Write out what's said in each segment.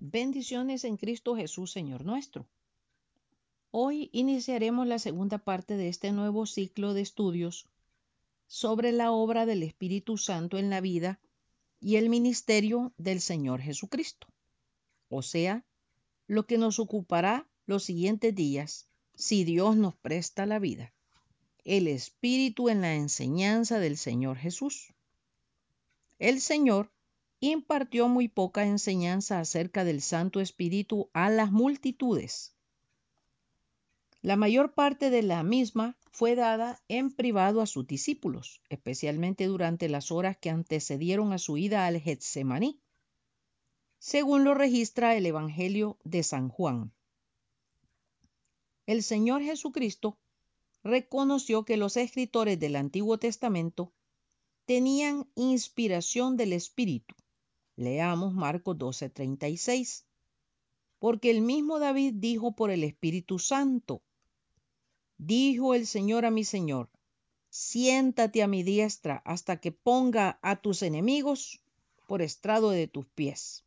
Bendiciones en Cristo Jesús, Señor nuestro. Hoy iniciaremos la segunda parte de este nuevo ciclo de estudios sobre la obra del Espíritu Santo en la vida y el ministerio del Señor Jesucristo, o sea, lo que nos ocupará los siguientes días, si Dios nos presta la vida, el Espíritu en la enseñanza del Señor Jesús. El Señor impartió muy poca enseñanza acerca del Santo Espíritu a las multitudes. La mayor parte de la misma fue dada en privado a sus discípulos, especialmente durante las horas que antecedieron a su ida al Getsemaní, según lo registra el Evangelio de San Juan. El Señor Jesucristo reconoció que los escritores del Antiguo Testamento tenían inspiración del Espíritu Leamos Marcos 12:36. Porque el mismo David dijo por el Espíritu Santo, dijo el Señor a mi Señor, siéntate a mi diestra hasta que ponga a tus enemigos por estrado de tus pies.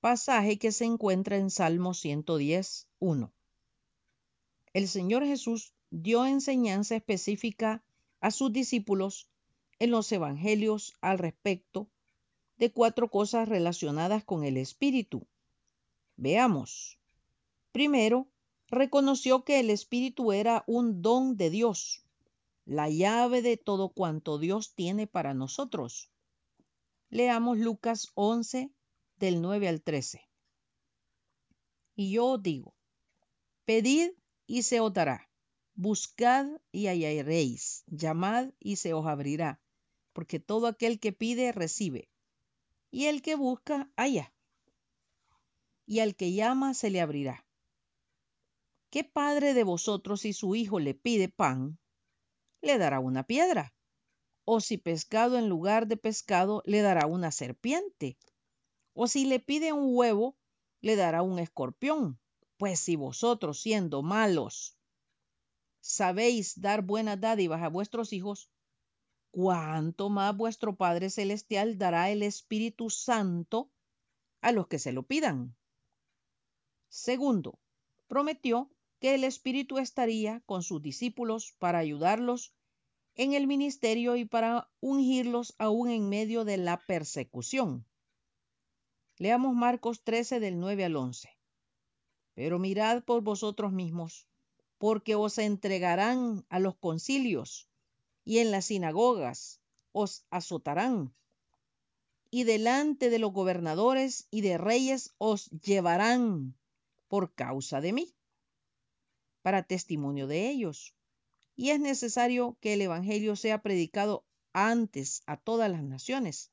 Pasaje que se encuentra en Salmo 110, 1. El Señor Jesús dio enseñanza específica a sus discípulos en los evangelios al respecto de cuatro cosas relacionadas con el Espíritu. Veamos. Primero, reconoció que el Espíritu era un don de Dios, la llave de todo cuanto Dios tiene para nosotros. Leamos Lucas 11 del 9 al 13. Y yo digo, pedid y se os dará, buscad y hallaréis, llamad y se os abrirá, porque todo aquel que pide recibe, y el que busca, halla. Y al que llama, se le abrirá. ¿Qué padre de vosotros si su hijo le pide pan, le dará una piedra? ¿O si pescado en lugar de pescado, le dará una serpiente? ¿O si le pide un huevo, le dará un escorpión? Pues si vosotros, siendo malos, sabéis dar buenas dádivas a vuestros hijos, cuánto más vuestro Padre Celestial dará el Espíritu Santo a los que se lo pidan. Segundo, prometió que el Espíritu estaría con sus discípulos para ayudarlos en el ministerio y para ungirlos aún en medio de la persecución. Leamos Marcos 13 del 9 al 11. Pero mirad por vosotros mismos, porque os entregarán a los concilios y en las sinagogas os azotarán, y delante de los gobernadores y de reyes os llevarán por causa de mí, para testimonio de ellos. Y es necesario que el Evangelio sea predicado antes a todas las naciones.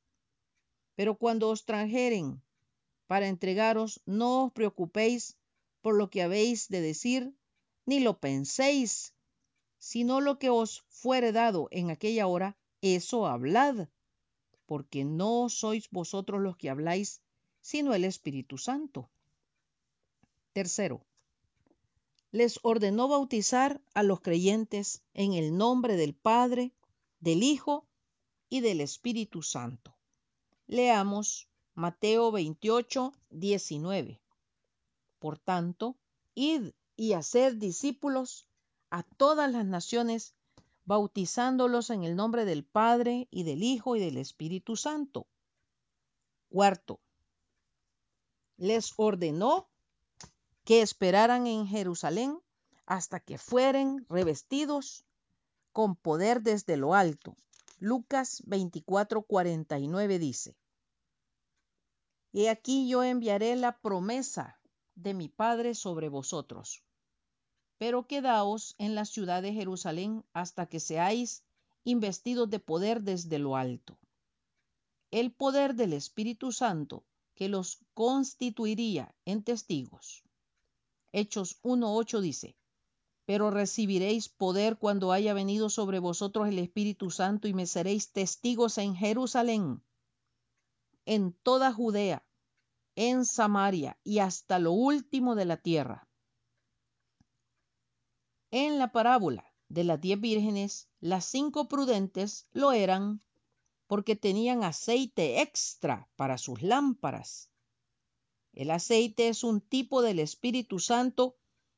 Pero cuando os trajeren para entregaros, no os preocupéis por lo que habéis de decir, ni lo penséis, sino lo que os fuere dado en aquella hora, eso hablad, porque no sois vosotros los que habláis, sino el Espíritu Santo. Tercero, les ordenó bautizar a los creyentes en el nombre del Padre, del Hijo y del Espíritu Santo. Leamos Mateo 28, 19. Por tanto, id y hacer discípulos a todas las naciones, bautizándolos en el nombre del Padre y del Hijo y del Espíritu Santo. Cuarto, les ordenó que esperaran en Jerusalén hasta que fueren revestidos con poder desde lo alto. Lucas 24:49 dice, Y aquí yo enviaré la promesa de mi Padre sobre vosotros pero quedaos en la ciudad de Jerusalén hasta que seáis investidos de poder desde lo alto. El poder del Espíritu Santo que los constituiría en testigos. Hechos 1.8 dice, pero recibiréis poder cuando haya venido sobre vosotros el Espíritu Santo y me seréis testigos en Jerusalén, en toda Judea, en Samaria y hasta lo último de la tierra. En la parábola de las diez vírgenes, las cinco prudentes lo eran porque tenían aceite extra para sus lámparas. El aceite es un tipo del Espíritu Santo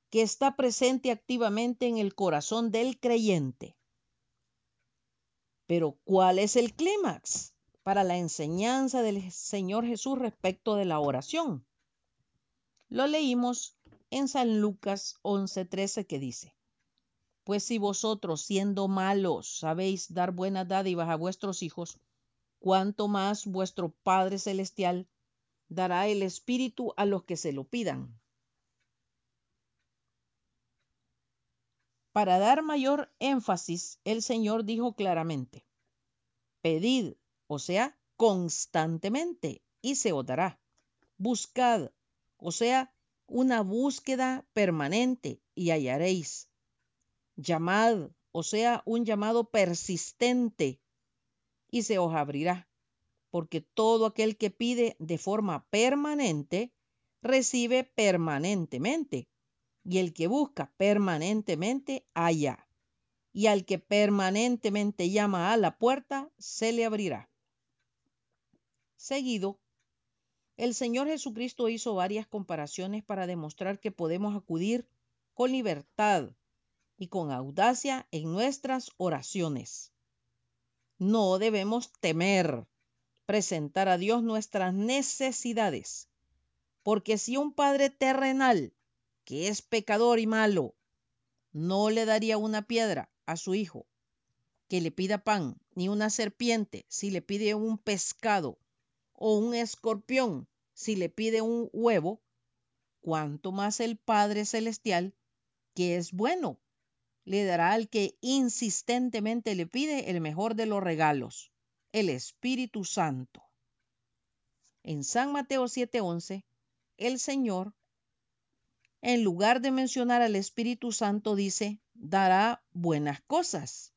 que está presente activamente en el corazón del creyente. Pero ¿cuál es el clímax para la enseñanza del Señor Jesús respecto de la oración? Lo leímos en San Lucas 11:13 que dice, Pues si vosotros siendo malos sabéis dar buenas dádivas a vuestros hijos, cuánto más vuestro Padre Celestial dará el Espíritu a los que se lo pidan. Para dar mayor énfasis, el Señor dijo claramente, pedid, o sea, constantemente, y se os dará. Buscad, o sea, una búsqueda permanente, y hallaréis. Llamad, o sea, un llamado persistente, y se os abrirá, porque todo aquel que pide de forma permanente, recibe permanentemente y el que busca permanentemente halla, y al que permanentemente llama a la puerta, se le abrirá. Seguido, el Señor Jesucristo hizo varias comparaciones para demostrar que podemos acudir con libertad y con audacia en nuestras oraciones. No debemos temer presentar a Dios nuestras necesidades, porque si un Padre terrenal que es pecador y malo, no le daría una piedra a su hijo que le pida pan, ni una serpiente si le pide un pescado, o un escorpión si le pide un huevo, cuanto más el Padre Celestial, que es bueno, le dará al que insistentemente le pide el mejor de los regalos, el Espíritu Santo. En San Mateo 7:11, el Señor en lugar de mencionar al Espíritu Santo, dice, dará buenas cosas.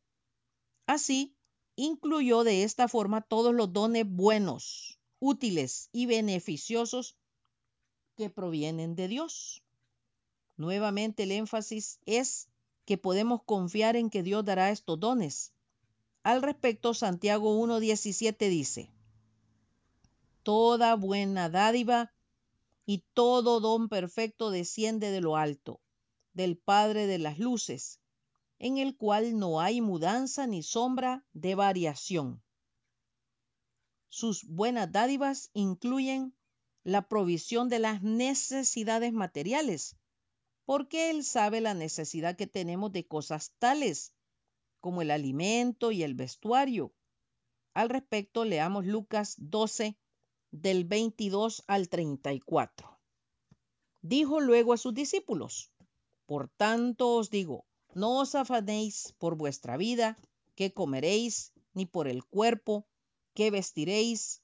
Así, incluyó de esta forma todos los dones buenos, útiles y beneficiosos que provienen de Dios. Nuevamente el énfasis es que podemos confiar en que Dios dará estos dones. Al respecto, Santiago 1.17 dice, Toda buena dádiva y todo don perfecto desciende de lo alto, del Padre de las Luces, en el cual no hay mudanza ni sombra de variación. Sus buenas dádivas incluyen la provisión de las necesidades materiales, porque Él sabe la necesidad que tenemos de cosas tales como el alimento y el vestuario. Al respecto, leamos Lucas 12, del 22 al 34. Dijo luego a sus discípulos, Por tanto os digo, no os afanéis por vuestra vida, qué comeréis, ni por el cuerpo, qué vestiréis.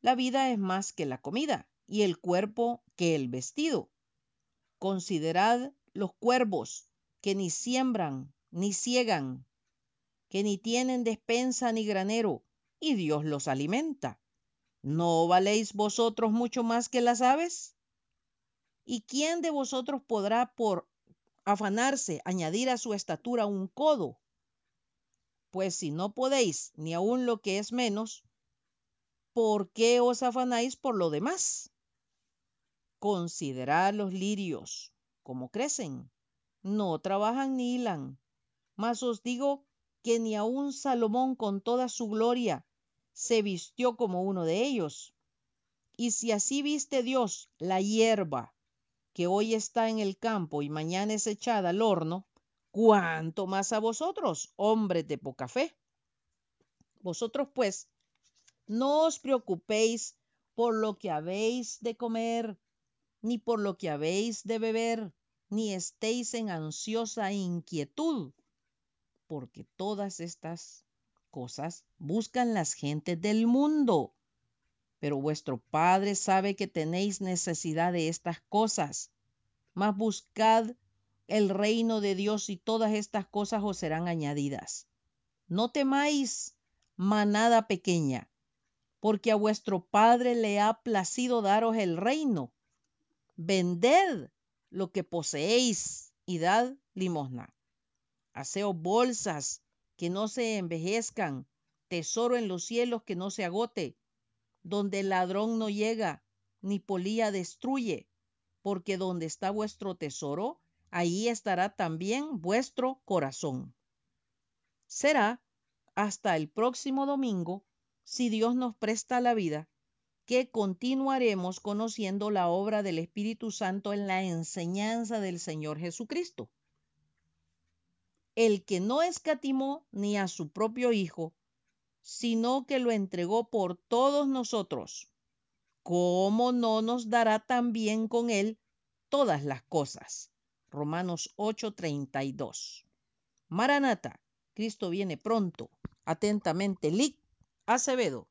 La vida es más que la comida, y el cuerpo que el vestido. Considerad los cuervos, que ni siembran, ni ciegan, que ni tienen despensa ni granero, y Dios los alimenta. ¿No valéis vosotros mucho más que las aves? ¿Y quién de vosotros podrá por afanarse añadir a su estatura un codo? Pues si no podéis ni aun lo que es menos, ¿por qué os afanáis por lo demás? Considerad los lirios, cómo crecen, no trabajan ni hilan, mas os digo que ni aun Salomón con toda su gloria se vistió como uno de ellos. Y si así viste Dios la hierba que hoy está en el campo y mañana es echada al horno, cuánto más a vosotros, hombres de poca fe. Vosotros pues, no os preocupéis por lo que habéis de comer, ni por lo que habéis de beber, ni estéis en ansiosa inquietud, porque todas estas cosas buscan las gentes del mundo. Pero vuestro Padre sabe que tenéis necesidad de estas cosas. Mas buscad el reino de Dios y todas estas cosas os serán añadidas. No temáis, manada pequeña, porque a vuestro Padre le ha placido daros el reino. Vended lo que poseéis y dad limosna. Haceos bolsas que no se envejezcan, tesoro en los cielos que no se agote, donde el ladrón no llega, ni polía destruye, porque donde está vuestro tesoro, ahí estará también vuestro corazón. Será hasta el próximo domingo, si Dios nos presta la vida, que continuaremos conociendo la obra del Espíritu Santo en la enseñanza del Señor Jesucristo. El que no escatimó ni a su propio Hijo, sino que lo entregó por todos nosotros, ¿cómo no nos dará también con él todas las cosas? Romanos 8:32. Maranata, Cristo viene pronto. Atentamente, Lic Acevedo.